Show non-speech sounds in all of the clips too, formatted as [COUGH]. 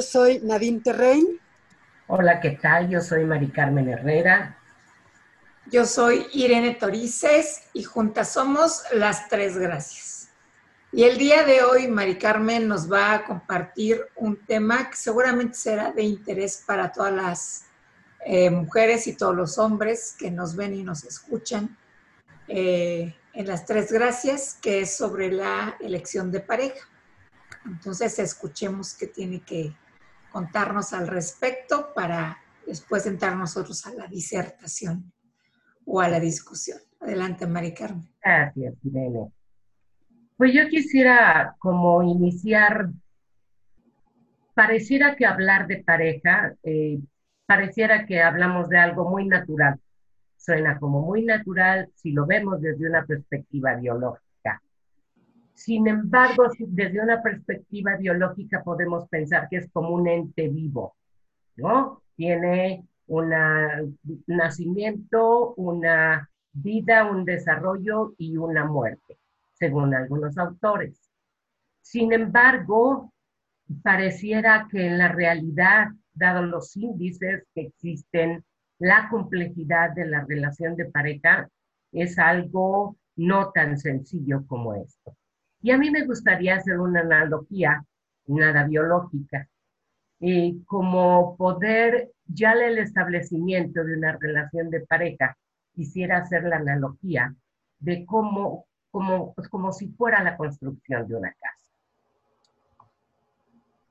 Yo soy Nadine Terrein. Hola, ¿qué tal? Yo soy Mari Carmen Herrera. Yo soy Irene Torices y juntas somos las tres gracias. Y el día de hoy Mari Carmen nos va a compartir un tema que seguramente será de interés para todas las eh, mujeres y todos los hombres que nos ven y nos escuchan eh, en las tres gracias, que es sobre la elección de pareja. Entonces escuchemos qué tiene que contarnos al respecto para después entrar nosotros a la disertación o a la discusión. Adelante, Mari Carmen. Gracias, Irene. Pues yo quisiera como iniciar, pareciera que hablar de pareja, eh, pareciera que hablamos de algo muy natural. Suena como muy natural si lo vemos desde una perspectiva biológica. Sin embargo, desde una perspectiva biológica podemos pensar que es como un ente vivo, ¿no? Tiene un nacimiento, una vida, un desarrollo y una muerte, según algunos autores. Sin embargo, pareciera que en la realidad, dado los índices que existen, la complejidad de la relación de pareja es algo no tan sencillo como esto. Y a mí me gustaría hacer una analogía, nada biológica, como poder ya el establecimiento de una relación de pareja, quisiera hacer la analogía de cómo, como, pues como si fuera la construcción de una casa.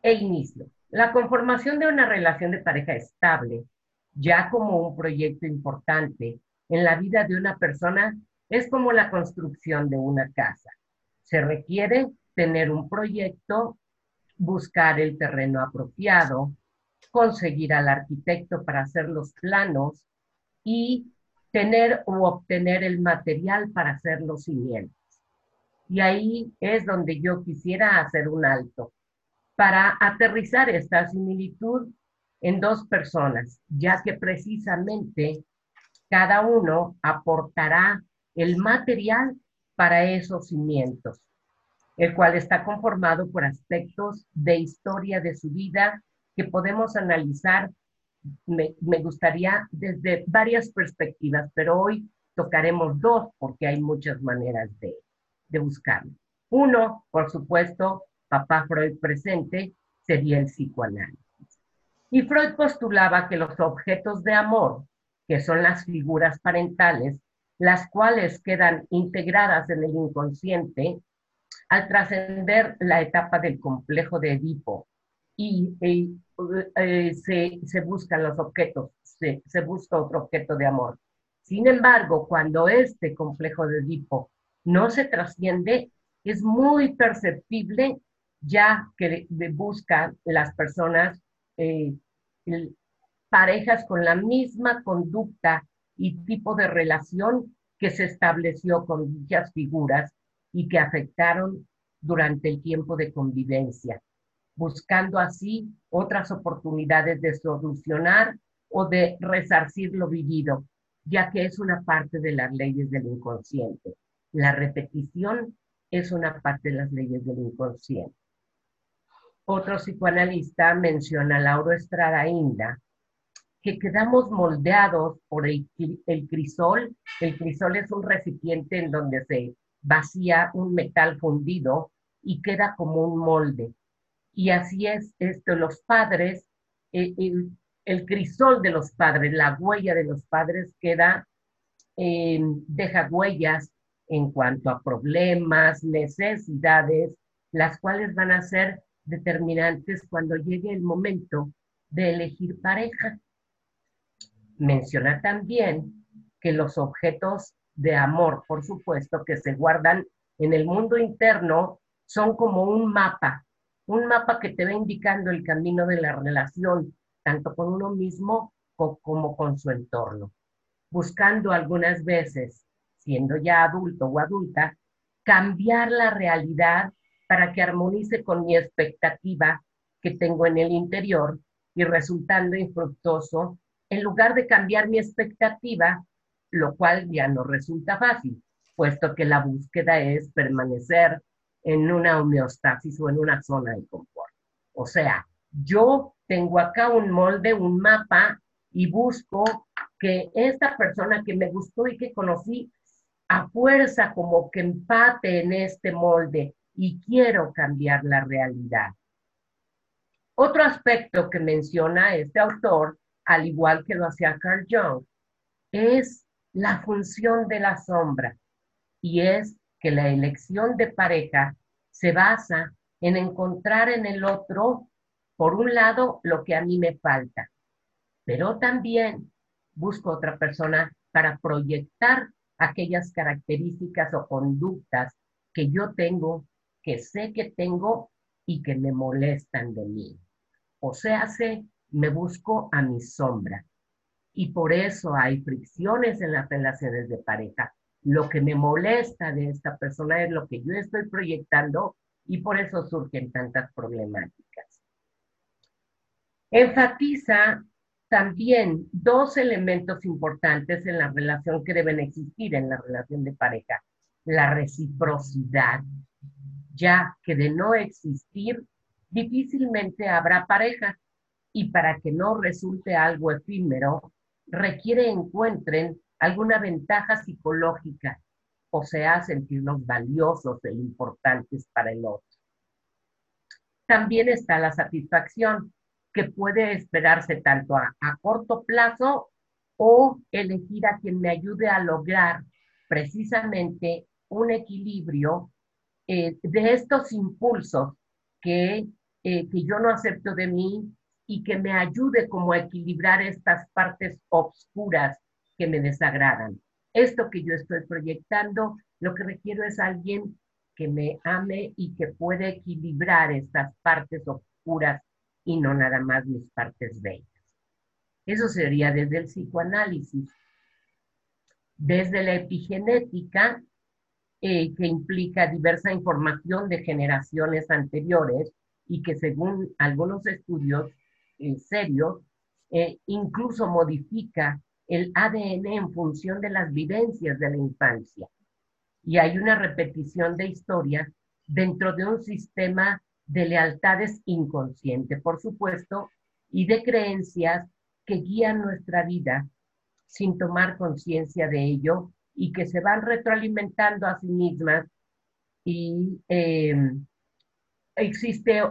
E inicio. La conformación de una relación de pareja estable, ya como un proyecto importante en la vida de una persona, es como la construcción de una casa. Se requiere tener un proyecto, buscar el terreno apropiado, conseguir al arquitecto para hacer los planos y tener o obtener el material para hacer los cimientos. Y ahí es donde yo quisiera hacer un alto para aterrizar esta similitud en dos personas, ya que precisamente cada uno aportará el material para esos cimientos, el cual está conformado por aspectos de historia de su vida que podemos analizar, me, gustaría desde varias perspectivas, pero hoy tocaremos dos porque hay muchas maneras de, de buscarlo. Uno, por supuesto, papá Freud presente, sería el psicoanálisis. Y Freud postulaba que los objetos de amor, que son las figuras parentales, las cuales quedan integradas en el inconsciente, al trascender la etapa del complejo de Edipo y, eh, se, se, buscan los objetos, se, se, busca otro objeto de amor. Sin embargo, cuando este complejo de Edipo no se trasciende, es muy perceptible ya que buscan las personas eh, parejas con la misma conducta y tipo de relación que se estableció con dichas figuras y que afectaron durante el tiempo de convivencia buscando así otras oportunidades de solucionar o de resarcir lo vivido, ya que es una parte de las leyes del inconsciente. La repetición es una parte de las leyes del inconsciente. Otro psicoanalista menciona a Lauro Estrada Inda, que quedamos moldeados por el, crisol. El crisol es un recipiente en donde se vacía un metal fundido y queda como un molde. Y así es esto, los padres, eh, el, crisol de los padres, la huella de los padres queda, deja huellas en cuanto a problemas, necesidades, las cuales van a ser determinantes cuando llegue el momento de elegir pareja. Menciona también que los objetos de amor, por supuesto, que se guardan en el mundo interno, son como un mapa un mapa que te va indicando el camino de la relación, tanto con uno mismo como con su entorno, buscando algunas veces, siendo ya adulto o adulta, cambiar la realidad para que armonice con mi expectativa que tengo en el interior y resultando infructuoso, en lugar de cambiar mi expectativa, lo cual ya no resulta fácil, puesto que la búsqueda es permanecer en una homeostasis o en una zona de confort. O sea, yo tengo acá un molde, un mapa y busco que esta persona que me gustó y que conocí a fuerza como que empate en este molde y quiero cambiar la realidad. Otro aspecto que menciona este autor, al igual que lo hacía Carl Jung, es la función de la sombra y es que la elección de pareja se basa en encontrar en el otro, por un lado, lo que a mí me falta, pero también busco otra persona para proyectar aquellas características o conductas que yo tengo, que sé que tengo y que me molestan de mí. O sea, se, me busco a mi sombra. Y por eso hay fricciones en las relaciones de pareja. Lo que me molesta de esta persona es lo que yo estoy proyectando y por eso surgen tantas problemáticas. Enfatiza también dos elementos importantes en la relación que deben existir en la relación de pareja. La reciprocidad, ya que de no existir, difícilmente habrá pareja y para que no resulte algo efímero, requiere encuentren alguna ventaja psicológica, o sea, sentirnos valiosos e importantes para el otro. También está la satisfacción, que puede esperarse tanto a, corto plazo o elegir a quien me ayude a lograr precisamente un equilibrio eh, de estos impulsos que, eh, que yo no acepto de mí y que me ayude como a equilibrar estas partes oscuras que me desagradan. Esto que yo estoy proyectando, lo que requiero es alguien que me ame y que pueda equilibrar estas partes oscuras y no nada más mis partes bellas. Eso sería desde el psicoanálisis. Desde la epigenética, eh, que implica diversa información de generaciones anteriores y que según algunos estudios eh, serios, eh, incluso modifica el ADN en función de las vivencias de la infancia. Y hay una repetición de historias dentro de un sistema de lealtades inconsciente, por supuesto, y de creencias que guían nuestra vida sin tomar conciencia de ello y que se van retroalimentando a sí mismas y eh, existe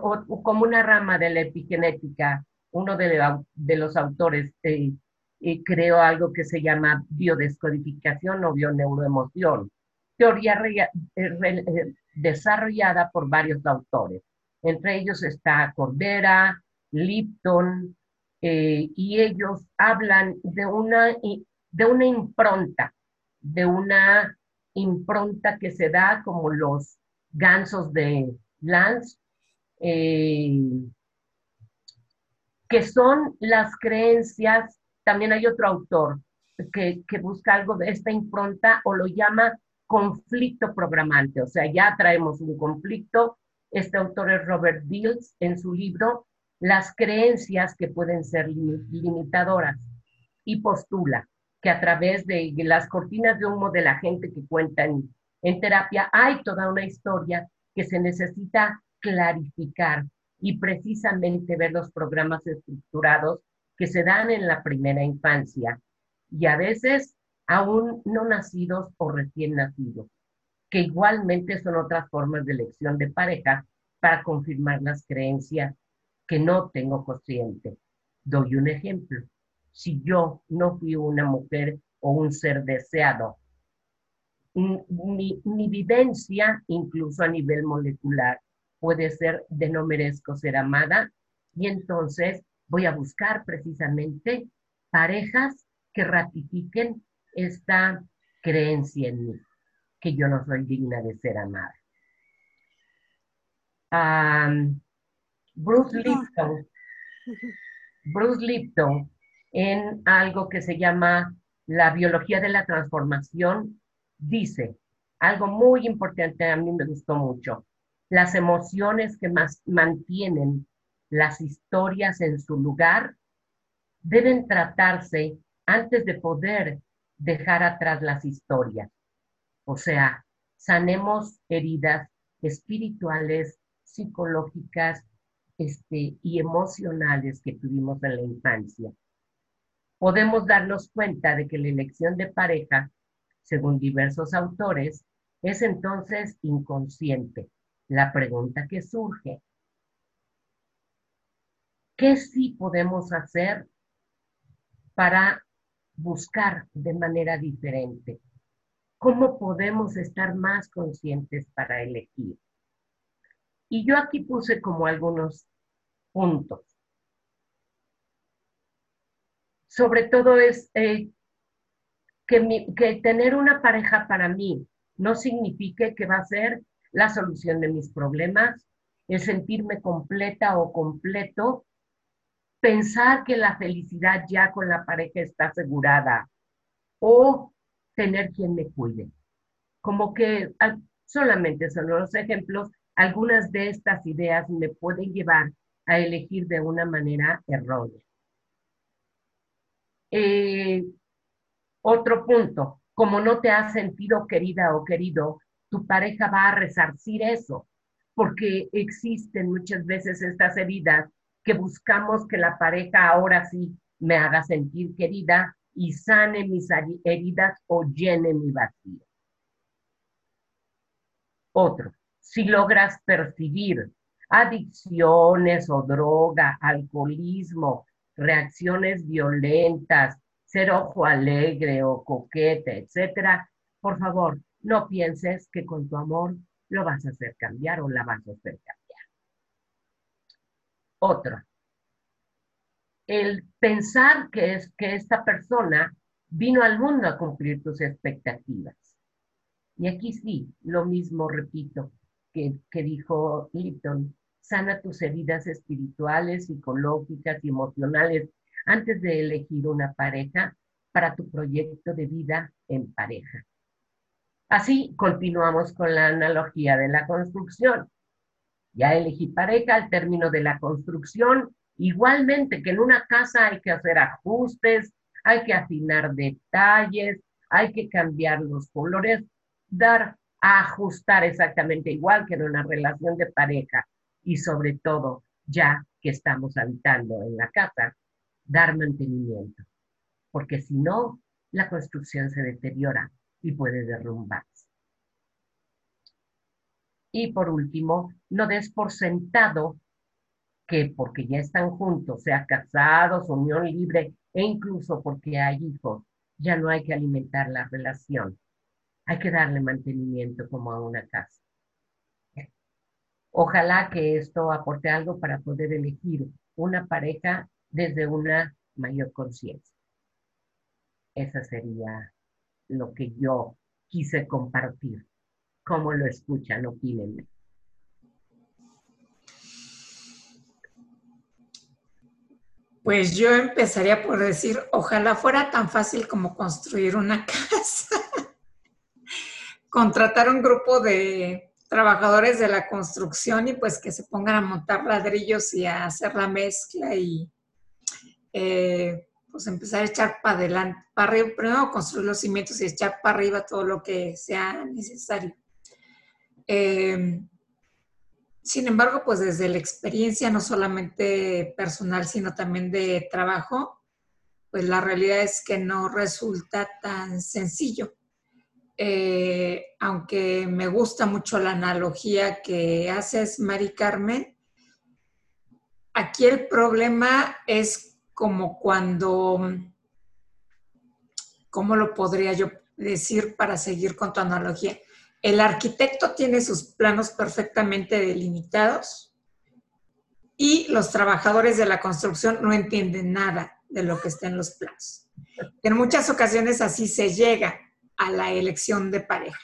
como una rama de la epigenética, uno de, los autores eh, eh, creó algo que se llama biodescodificación o bioneuroemoción, teoría desarrollada por varios autores. Entre ellos está Cordera, Lipton, eh, y ellos hablan de una, de una impronta, de una impronta que se da como los gansos de Lance, eh, que son las creencias, también hay otro autor que, que busca algo de esta impronta o lo llama conflicto programante, o sea, ya traemos un conflicto. Este autor es Robert Dills en su libro Las creencias que pueden ser limitadoras y postula que a través de las cortinas de humo de la gente que cuenta en, en terapia hay toda una historia que se necesita clarificar y precisamente ver los programas estructurados que se dan en la primera infancia y a veces aún no nacidos o recién nacidos que igualmente son otras formas de elección de pareja para confirmar las creencias que no tengo consciente. Doy un ejemplo. Si yo no fui una mujer o un ser deseado, mi, mi vivencia, incluso a nivel molecular, puede ser de no merezco ser amada y entonces voy a buscar precisamente parejas que ratifiquen esta creencia en mí que yo no soy digna de ser amada. Bruce Lipton, Bruce Lipton, en algo que se llama la biología de la transformación, dice algo muy importante, a mí me gustó mucho. Las emociones que más mantienen las historias en su lugar deben tratarse antes de poder dejar atrás las historias. O sea, sanemos heridas espirituales, psicológicas este, y emocionales que tuvimos en la infancia. Podemos darnos cuenta de que la elección de pareja, según diversos autores, es entonces inconsciente. La pregunta que surge, ¿qué sí podemos hacer para buscar de manera diferente? ¿Cómo podemos estar más conscientes para elegir? Y yo aquí puse como algunos puntos. Sobre todo es eh, que, que tener una pareja para mí no signifique que va a ser la solución de mis problemas, el sentirme completa o completo, pensar que la felicidad ya con la pareja está asegurada o tener quien me cuide. Como que solamente son los ejemplos, algunas de estas ideas me pueden llevar a elegir de una manera errónea. Eh, otro punto, como no te has sentido querida o querido, tu pareja va a resarcir eso, porque existen muchas veces estas heridas que buscamos que la pareja ahora sí me haga sentir querida y sane mis heridas o llene mi vacío. Otro, si logras percibir adicciones o droga, alcoholismo, reacciones violentas, ser ojo alegre o coquete, etcétera, por favor, no pienses que con tu amor lo vas a hacer cambiar o la vas a hacer cambiar. Otro, el pensar que es que esta persona vino al mundo a cumplir tus expectativas. Y aquí sí, lo mismo repito que, que dijo Lipton, sana tus heridas espirituales, psicológicas y emocionales antes de elegir una pareja para tu proyecto de vida en pareja. Así continuamos con la analogía de la construcción. Ya elegí pareja al término de la construcción. Igualmente que en una casa hay que hacer ajustes, hay que afinar detalles, hay que cambiar los colores, dar a ajustar exactamente igual que en una relación de pareja. Y sobre todo ya que estamos habitando en la casa, dar mantenimiento, porque si no, la construcción se deteriora y puede derrumbarse. Y por último, no des por sentado que porque ya están juntos, sea casados, unión libre e incluso porque hay hijos, ya no hay que alimentar la relación. Hay que darle mantenimiento como a una casa. Ojalá que esto aporte algo para poder elegir una pareja desde una mayor conciencia. Esa sería lo que yo quise compartir. ¿Cómo lo escuchan? Opínenme. Pues yo empezaría por decir, ojalá fuera tan fácil como construir una [LAUGHS] casa. Contratar un grupo de trabajadores de la construcción y pues que se pongan a montar ladrillos y a hacer la mezcla y eh, pues empezar a echar para adelante, para arriba, primero construir los cimientos y echar para arriba todo lo que sea necesario. Eh, sin embargo, pues desde la experiencia, no solamente personal, sino también de trabajo, pues la realidad es que no resulta tan sencillo. Eh, aunque me gusta mucho la analogía que haces, Mari Carmen, aquí el problema es como cuando, ¿cómo lo podría yo decir para seguir con tu analogía? El arquitecto tiene sus planos perfectamente delimitados y los trabajadores de la construcción no entienden nada de lo que está en los planos. En muchas ocasiones así se llega a la elección de pareja,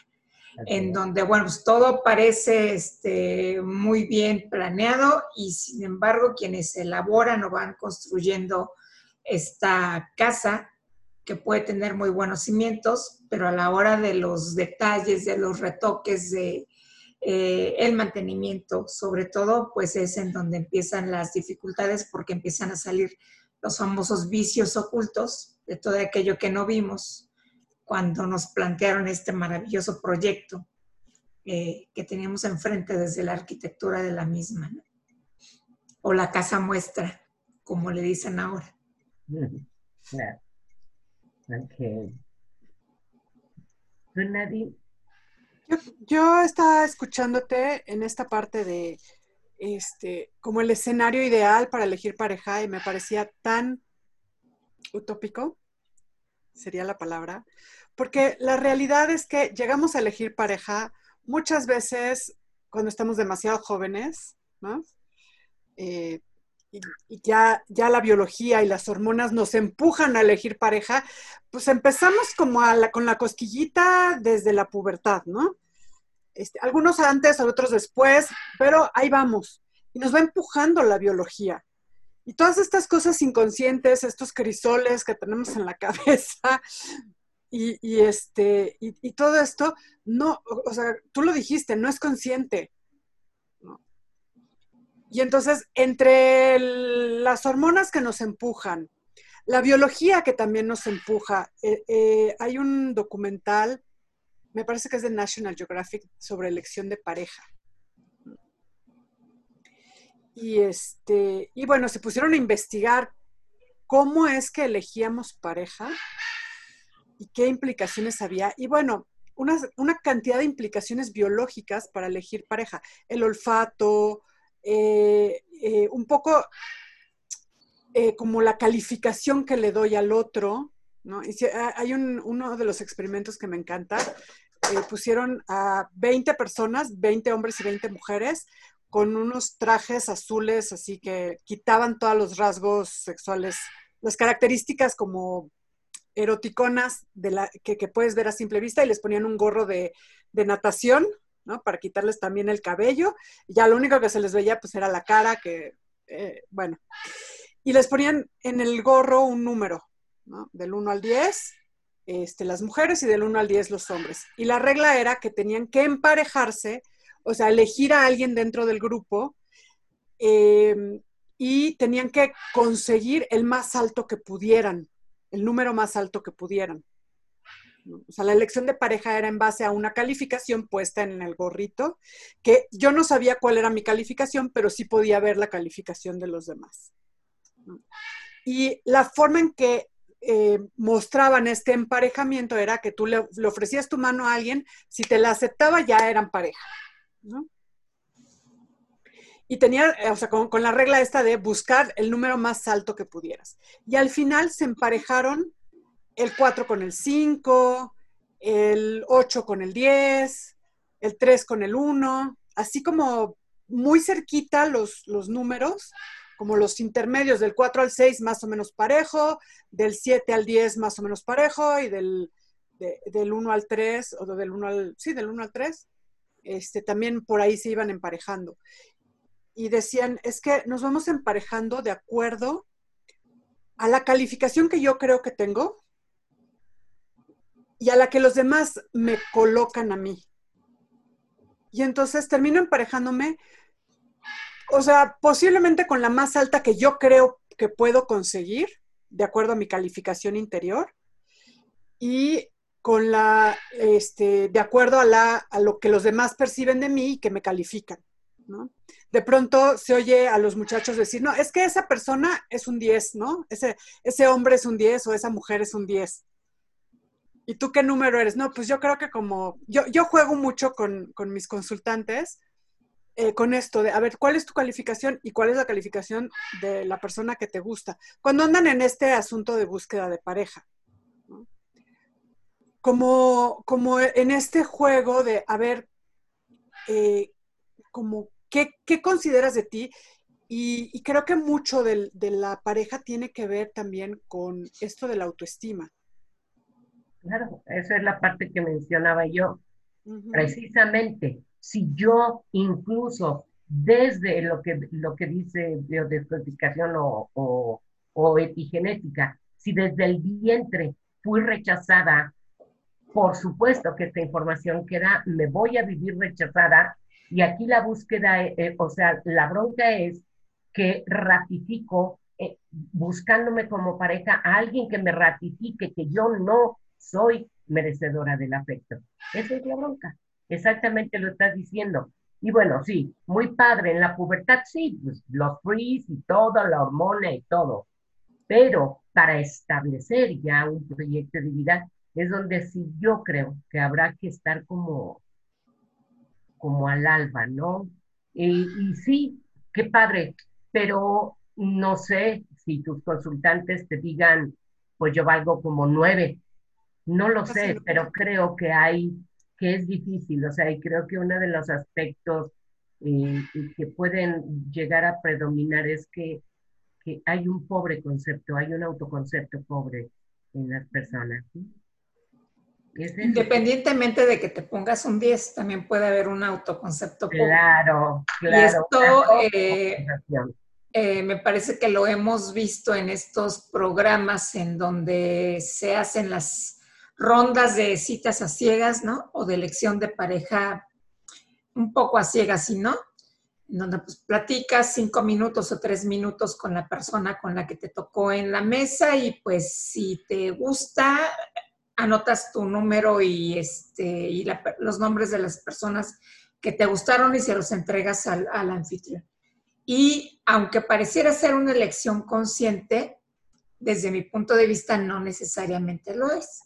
en donde, bueno, pues todo parece este, muy bien planeado y sin embargo quienes elaboran o van construyendo esta casa que puede tener muy buenos cimientos, pero a la hora de los detalles, de los retoques, de eh, el mantenimiento, sobre todo, pues es en donde empiezan las dificultades porque empiezan a salir los famosos vicios ocultos de todo aquello que no vimos, cuando nos plantearon este maravilloso proyecto eh, que teníamos enfrente desde la arquitectura de la misma, o la casa muestra, como le dicen ahora. Claro. Yo, yo estaba escuchándote en esta parte de este, como el escenario ideal para elegir pareja y me parecía tan utópico, sería la palabra, porque la realidad es que llegamos a elegir pareja muchas veces cuando estamos demasiado jóvenes, ¿no? Eh, y, ya, ya la biología y las hormonas nos empujan a elegir pareja, pues empezamos como con la cosquillita desde la pubertad, ¿no? Este, algunos antes, otros después, pero ahí vamos. Y nos va empujando la biología. Y todas estas cosas inconscientes, estos crisoles que tenemos en la [LAUGHS] cabeza, y, este, y, todo esto, no, o sea, tú lo dijiste, no es consciente. Y entonces, entre las hormonas que nos empujan, la biología que también nos empuja, eh, eh, hay un documental me parece que es de National Geographic sobre elección de pareja. Y este, y bueno, se pusieron a investigar cómo es que elegíamos pareja y qué implicaciones había. Y bueno, una, cantidad de implicaciones biológicas para elegir pareja. El olfato, eh, eh, un poco eh, como la calificación que le doy al otro, ¿no? hay uno de los experimentos que me encanta, pusieron a 20 personas, 20 hombres y 20 mujeres, con unos trajes azules, así que quitaban todos los rasgos sexuales, las características como eroticonas de la, que, puedes ver a simple vista y les ponían un gorro de, natación, ¿no? Para quitarles también el cabello. Ya lo único que se les veía pues era la cara, que, eh, bueno. Y les ponían en el gorro un número, ¿no? Del 1 al 10 este, las mujeres y del 1 al 10 los hombres. Y la regla era que tenían que emparejarse, o sea, elegir a alguien dentro del grupo em, y tenían que conseguir el más alto que pudieran, el número más alto que pudieran. O sea, la elección de pareja era en base a una calificación puesta en el gorrito, que yo no sabía cuál era mi calificación, pero sí podía ver la calificación de los demás. Y la forma en que eh, mostraban este emparejamiento era que tú le, ofrecías tu mano a alguien, si te la aceptaba ya eran pareja. Y tenía, o sea, con, la regla esta de buscar el número más alto que pudieras. Y al final se emparejaron el 4 con el 5, el 8 con el 10, el 3 con el 1, así como muy cerquita los, los números como los intermedios del 4 al 6 más o menos parejo, del 7 al 10 más o menos parejo y del, del 1 al 3 o del 1 al, sí, del 1 al 3, este, también por ahí se iban emparejando. Y decían, es que nos vamos emparejando de acuerdo a la calificación que yo creo que tengo y a la que los demás me colocan a mí. Y entonces termino emparejándome o sea, posiblemente con la más alta que yo creo que puedo conseguir, de acuerdo a mi calificación interior, y con la, este, de acuerdo a, la, a lo que los demás perciben de mí y que me califican. ¿no? De pronto se oye a los muchachos decir, no, es que esa persona es un 10, ¿no? Ese, ese hombre es un 10 o esa mujer es un 10. ¿Y tú qué número eres? No, pues yo creo que como, yo, yo juego mucho con, con mis consultantes eh, con esto de, a ver, ¿cuál es tu calificación y cuál es la calificación de la persona que te gusta? Cuando andan en este asunto de búsqueda de pareja. Como, como en este juego de, a ver, eh, como, ¿qué, consideras de ti? Y, creo que mucho de, la pareja tiene que ver también con esto de la autoestima. Claro, esa es la parte que mencionaba yo. Precisamente, si yo incluso desde lo que, lo que dice biodescodificación o, o, epigenética, si desde el vientre fui rechazada, por supuesto que esta información queda, me voy a vivir rechazada y aquí la búsqueda, eh, eh, o sea, la bronca es que ratifico, eh, buscándome como pareja a alguien que me ratifique que yo no soy merecedora del afecto. Esa es la bronca. Exactamente lo estás diciendo. Y bueno, sí, muy padre. En la pubertad, sí, pues, los freeze y todo, la hormona y todo. Pero para establecer ya un proyecto de vida, es donde sí yo creo que habrá que estar como, como al alba, ¿no? Y, y sí, qué padre, pero no sé si tus consultantes te digan, pues yo valgo como nueve. No lo sé, pero creo que hay que es difícil, o sea, y creo que uno de los aspectos eh, que pueden llegar a predominar es que, que, hay un pobre concepto, hay un autoconcepto pobre en las personas. Independientemente de que te pongas un 10, también puede haber un autoconcepto. Claro, claro. Y esto eh, eh, me parece que lo hemos visto en estos programas en donde se hacen las rondas de citas a ciegas, ¿no? O de elección de pareja un poco a ciegas, ¿sí no? En donde pues platicas cinco minutos o tres minutos con la persona con la que te tocó en la mesa y pues si te gusta, anotas tu número y, este, y los nombres de las personas que te gustaron y se los entregas al, anfitrión. Y aunque pareciera ser una elección consciente, desde mi punto de vista no necesariamente lo es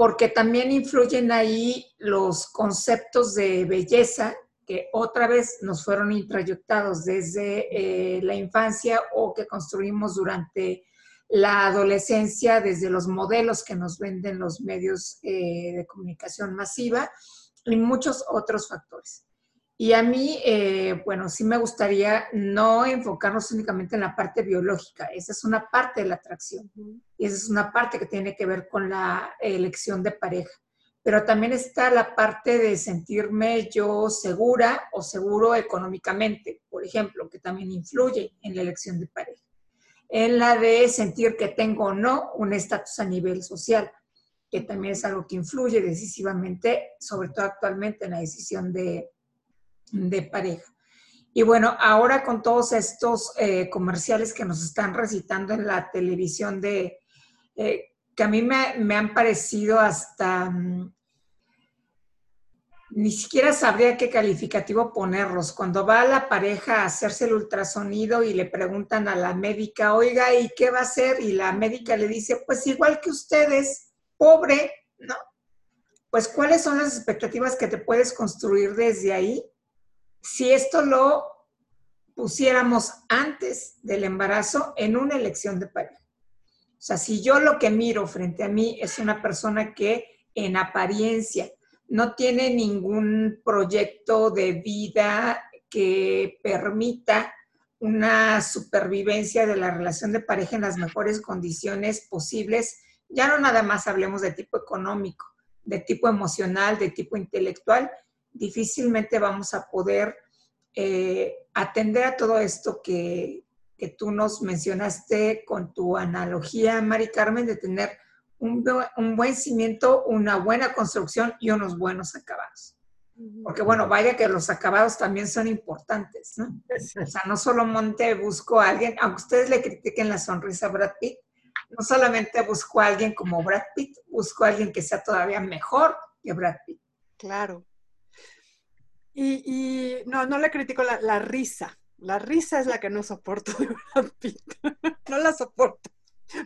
porque también influyen ahí los conceptos de belleza que otra vez nos fueron introyectados desde eh, la infancia o que construimos durante la adolescencia, desde los modelos que nos venden los medios eh, de comunicación masiva y muchos otros factores. Y a mí, eh, bueno, sí me gustaría no enfocarnos únicamente en la parte biológica, esa es una parte de la atracción y esa es una parte que tiene que ver con la elección de pareja. Pero también está la parte de sentirme yo segura o seguro económicamente, por ejemplo, que también influye en la elección de pareja. En la de sentir que tengo o no un estatus a nivel social, que también es algo que influye decisivamente, sobre todo actualmente en la decisión de, de pareja. Y bueno, ahora con todos estos eh, comerciales que nos están recitando en la televisión de, eh, que a mí me, han parecido hasta, mm, ni siquiera sabría qué calificativo ponerlos. Cuando va la pareja a hacerse el ultrasonido y le preguntan a la médica, oiga, ¿y qué va a hacer? Y la médica le dice, pues igual que ustedes, pobre, ¿no? Pues cuáles son las expectativas que te puedes construir desde ahí si esto lo pusiéramos antes del embarazo en una elección de pareja. O sea, si yo lo que miro frente a mí es una persona que en apariencia no tiene ningún proyecto de vida que permita una supervivencia de la relación de pareja en las mejores condiciones posibles, ya no nada más hablemos de tipo económico, de tipo emocional, de tipo intelectual, difícilmente vamos a poder eh, atender a todo esto que, que, tú nos mencionaste con tu analogía, Mari Carmen, de tener un, un, buen cimiento, una buena construcción y unos buenos acabados. Porque bueno, vaya que los acabados también son importantes, ¿no? O sea, no solo monte busco a alguien, aunque ustedes le critiquen la sonrisa a Brad Pitt, no solamente busco a alguien como Brad Pitt, busco a alguien que sea todavía mejor que Brad Pitt. Claro. Y, no, no le critico la, risa. La risa es la que no soporto de Brad Pitt. [LAUGHS] no la soporto.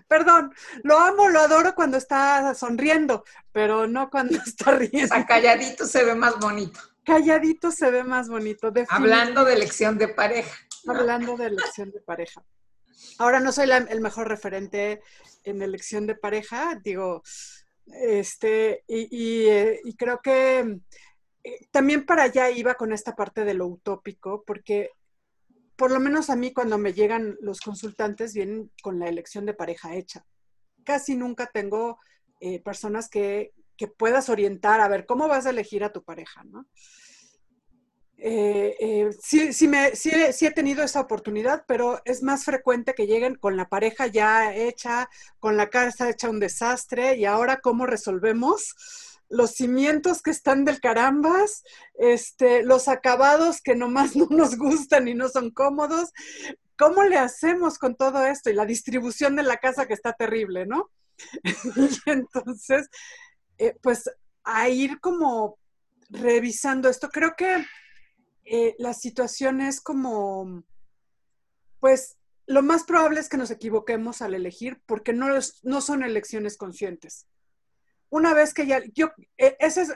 Perdón, lo amo, lo adoro cuando está sonriendo, pero no cuando [LAUGHS] está riendo. O calladito se ve más bonito. Calladito se ve más bonito. Hablando de elección de pareja. Hablando de elección de pareja. Ahora no soy el mejor referente en elección de pareja, digo, este, y eh, creo que eh, también para allá iba con esta parte de lo utópico, porque por lo menos a mí cuando me llegan los consultantes vienen con la elección de pareja hecha. Casi nunca tengo eh, personas que, puedas orientar a ver cómo vas a elegir a tu pareja, ¿no? Eh, sí, sí, me, sí, sí, he tenido esa oportunidad, pero es más frecuente que lleguen con la pareja ya hecha, con la casa hecha un desastre y ahora cómo resolvemos los cimientos que están del carambas, este, los acabados que nomás [LAUGHS] no nos gustan y no son cómodos. ¿Cómo le hacemos con todo esto? Y la distribución de la casa que está terrible, ¿no? [LAUGHS] y entonces, eh, pues a ir como revisando esto. Creo que eh, la situación es como, pues lo más probable es que nos equivoquemos al elegir porque no, no son elecciones conscientes. Una vez que ya, yo, eh, ese es,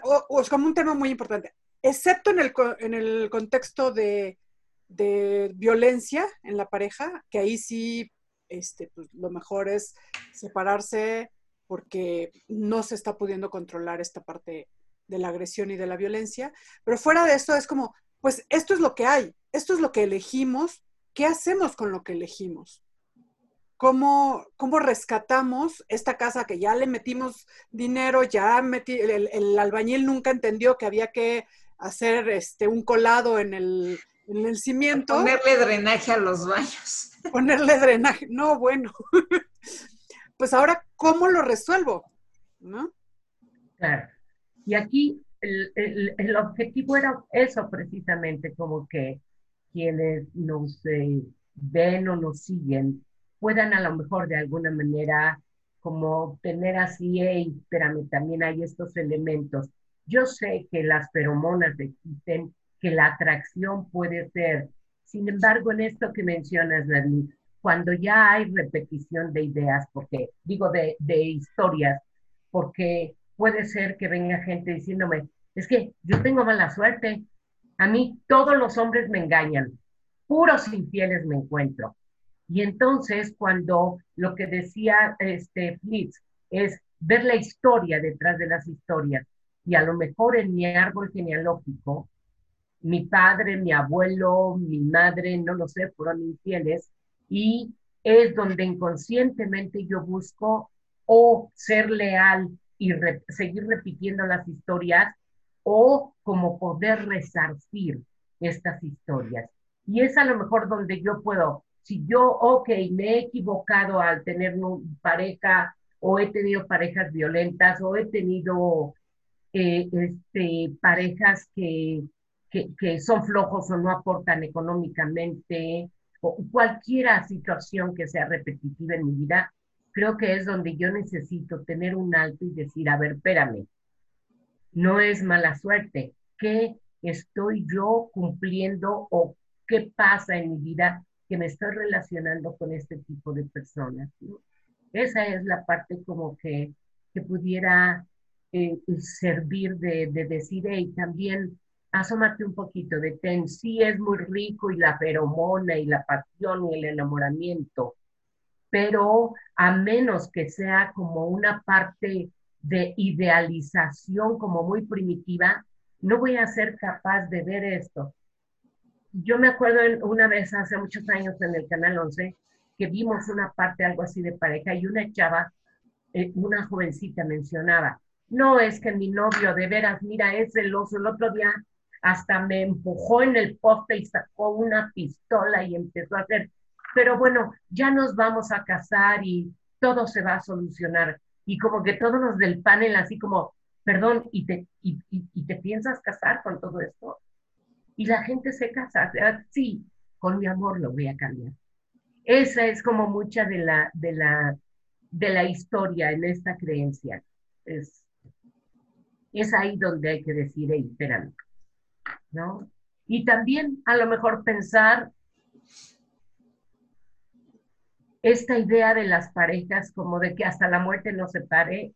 como un tema muy importante, excepto en el, en el contexto de, de, violencia en la pareja, que ahí sí, este, pues, lo mejor es separarse porque no se está pudiendo controlar esta parte de la agresión y de la violencia, pero fuera de esto es como, pues esto es lo que hay, esto es lo que elegimos, ¿qué hacemos con lo que elegimos? ¿Cómo, cómo rescatamos esta casa que ya le metimos dinero, ya metí, el, albañil nunca entendió que había que hacer este, un colado en el, en el cimiento? Ponerle drenaje a los baños. [LAUGHS] Ponerle drenaje, no, bueno. [LAUGHS] pues ahora, ¿cómo lo resuelvo? ¿No? Claro. Y aquí el, objetivo era eso precisamente, como que quienes nos eh, ven o nos siguen puedan a lo mejor de alguna manera como tener así, hey, espérame, también hay estos elementos. Yo sé que las feromonas existen, que la atracción puede ser. Sin embargo, en esto que mencionas, Nadine, cuando ya hay repetición de ideas, porque digo de, de historias, porque puede ser que venga gente diciéndome, es que yo tengo mala suerte. A mí todos los hombres me engañan, puros infieles me encuentro. Y entonces cuando lo que decía este Flitz es ver la historia detrás de las historias, y a lo mejor en mi árbol genealógico, mi padre, mi abuelo, mi madre, no lo sé, fueron infieles, y es donde inconscientemente yo busco o ser leal y seguir repitiendo las historias o como poder resarcir estas historias. Y es a lo mejor donde yo puedo, si yo, ok, me he equivocado al tener pareja o he tenido parejas violentas o he tenido eh, este, parejas que, que, que, son flojos o no aportan económicamente o cualquier situación que sea repetitiva en mi vida, creo que es donde yo necesito tener un alto y decir, a ver, espérame, no es mala suerte. ¿Qué estoy yo cumpliendo o qué pasa en mi vida que me estoy relacionando con este tipo de personas? Esa es la parte como que, que pudiera eh, servir de, de decir, y también asómate un poquito de ten, sí es muy rico y la feromona y la pasión y el enamoramiento, pero a menos que sea como una parte de idealización como muy primitiva, no voy a ser capaz de ver esto. Yo me acuerdo una vez hace muchos años en el Canal 11 que vimos una parte algo así de pareja y una chava, eh, una jovencita mencionaba, no es que mi novio de veras, mira, es celoso, el otro día hasta me empujó en el poste y sacó una pistola y empezó a hacer, pero bueno, ya nos vamos a casar y todo se va a solucionar. Y como que todos los del panel así como, perdón, ¿y te, y, te piensas casar con todo esto? Y la gente se casa, sí, con mi amor lo voy a cambiar. Esa es como mucha de la, de la, de la historia en esta creencia. Es, es ahí donde hay que decir, hey, espérame, ¿no? Y también a lo mejor pensar esta idea de las parejas como de que hasta la muerte nos separe,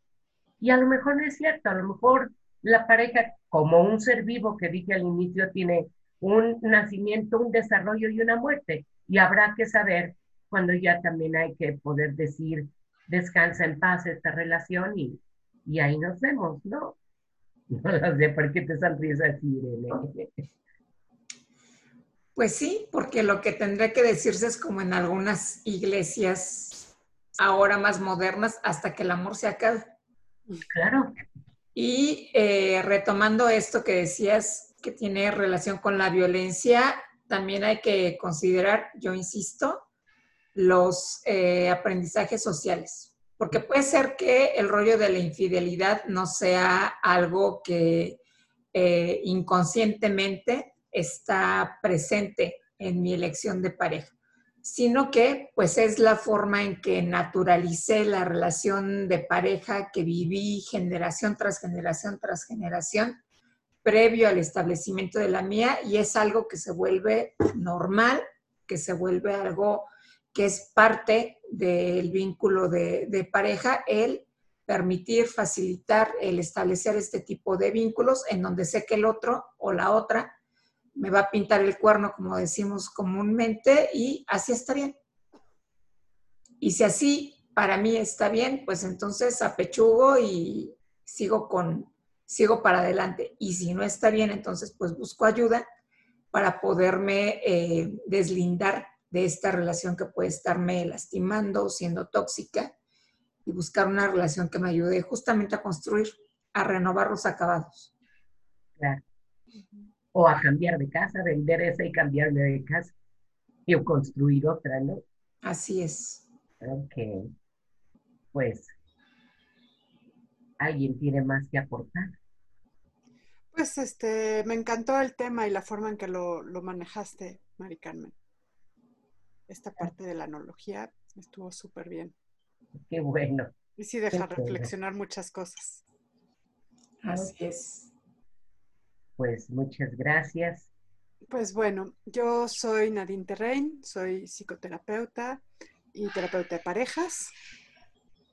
y a lo mejor no es cierto, a lo mejor la pareja como un ser vivo que dije al inicio tiene un nacimiento, un desarrollo y una muerte, y habrá que saber cuando ya también hay que poder decir descansa en paz esta relación y, y ahí nos vemos, ¿no? [LAUGHS] No lo sé por qué te sonríes así, Irene. [LAUGHS] Pues sí, porque lo que tendría que decirse es como en algunas iglesias ahora más modernas, hasta que el amor se acabe. Claro. Y eh, retomando esto que decías que tiene relación con la violencia, también hay que considerar, yo insisto, los eh, aprendizajes sociales, porque puede ser que el rollo de la infidelidad no sea algo que eh, inconscientemente está presente en mi elección de pareja. Sino que pues es la forma en que naturalicé la relación de pareja que viví generación tras generación tras generación previo al establecimiento de la mía y es algo que se vuelve normal, que se vuelve algo que es parte del vínculo de, pareja, el permitir, facilitar el establecer este tipo de vínculos en donde sé que el otro o la otra me va a pintar el cuerno, como decimos comúnmente, y así está bien. Y si así para mí está bien, pues entonces apechugo y sigo con, sigo para adelante. Y si no está bien, entonces pues busco ayuda para poderme eh, deslindar de esta relación que puede estarme lastimando, siendo tóxica, y buscar una relación que me ayude justamente a construir, a renovar los acabados. Claro o a cambiar de casa, vender esa y cambiarme de casa y construir otra, ¿no? Así es. Ok. Pues, ¿alguien tiene más que aportar? Pues este, me encantó el tema y la forma en que lo, manejaste, Mari Carmen. Esta parte de la analogía estuvo súper bien. Qué bueno. Y sí deja reflexionar muchas cosas. Así es pues muchas gracias. Pues bueno, yo soy Nadine Terrein, soy psicoterapeuta y terapeuta de parejas.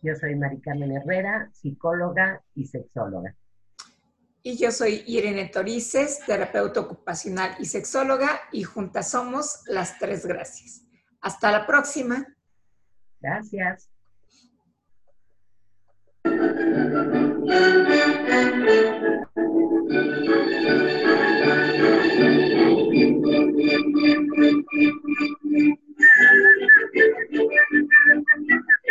Yo soy Mari Carmen Herrera, psicóloga y sexóloga. Y yo soy Irene Torices, terapeuta ocupacional y sexóloga, y juntas somos las tres gracias. Hasta la próxima. Gracias.